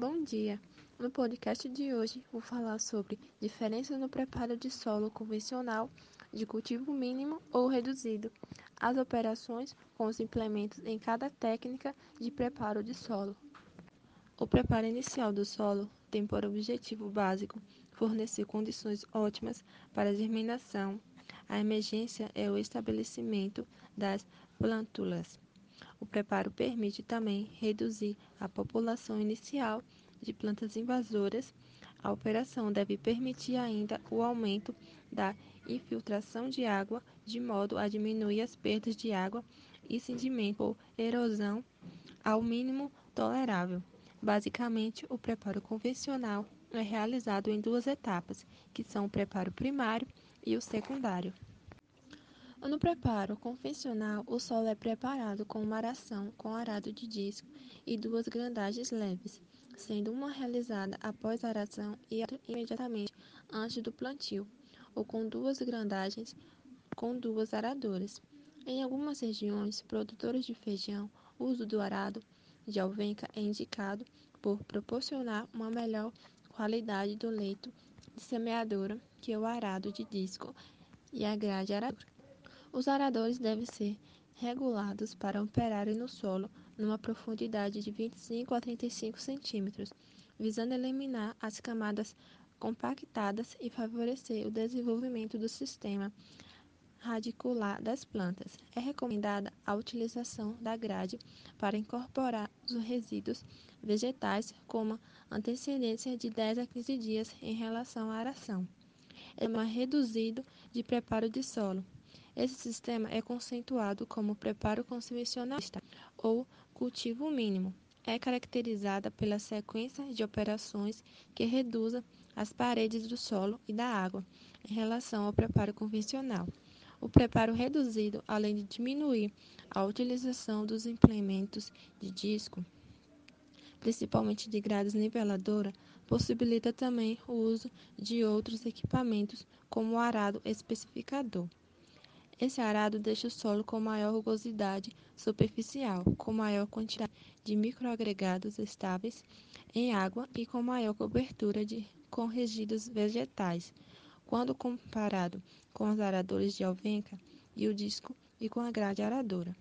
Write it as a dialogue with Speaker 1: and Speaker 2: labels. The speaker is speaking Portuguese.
Speaker 1: Bom dia! No podcast de hoje vou falar sobre diferença no preparo de solo convencional, de cultivo mínimo ou reduzido, as operações com os implementos em cada técnica de preparo de solo. O preparo inicial do solo tem por objetivo básico fornecer condições ótimas para a germinação. A emergência é o estabelecimento das plântulas o preparo permite também reduzir a população inicial de plantas invasoras. A operação deve permitir ainda o aumento da infiltração de água, de modo a diminuir as perdas de água e sedimento por erosão ao mínimo tolerável. Basicamente, o preparo convencional é realizado em duas etapas, que são o preparo primário e o secundário. No preparo convencional, o solo é preparado com uma aração com arado de disco e duas grandagens leves, sendo uma realizada após a aração e outra imediatamente antes do plantio, ou com duas grandagens com duas aradoras. Em algumas regiões produtoras de feijão, o uso do arado de alvenca é indicado por proporcionar uma melhor qualidade do leito de semeadura que o arado de disco e a grade aradora. Os aradores devem ser regulados para operarem no solo numa profundidade de 25 a 35 centímetros, visando eliminar as camadas compactadas e favorecer o desenvolvimento do sistema radicular das plantas. É recomendada a utilização da grade para incorporar os resíduos vegetais com antecedência de 10 a 15 dias em relação à aração. É uma reduzido de preparo de solo. Esse sistema é conceituado como preparo convencionalista ou cultivo mínimo. É caracterizada pela sequência de operações que reduza as paredes do solo e da água em relação ao preparo convencional. O preparo reduzido, além de diminuir a utilização dos implementos de disco, principalmente de grades niveladora, possibilita também o uso de outros equipamentos, como o arado especificador. Esse arado deixa o solo com maior rugosidade superficial, com maior quantidade de microagregados estáveis em água e com maior cobertura de, com resíduos vegetais, quando comparado com os aradores de alvenca e o disco e com a grade aradora.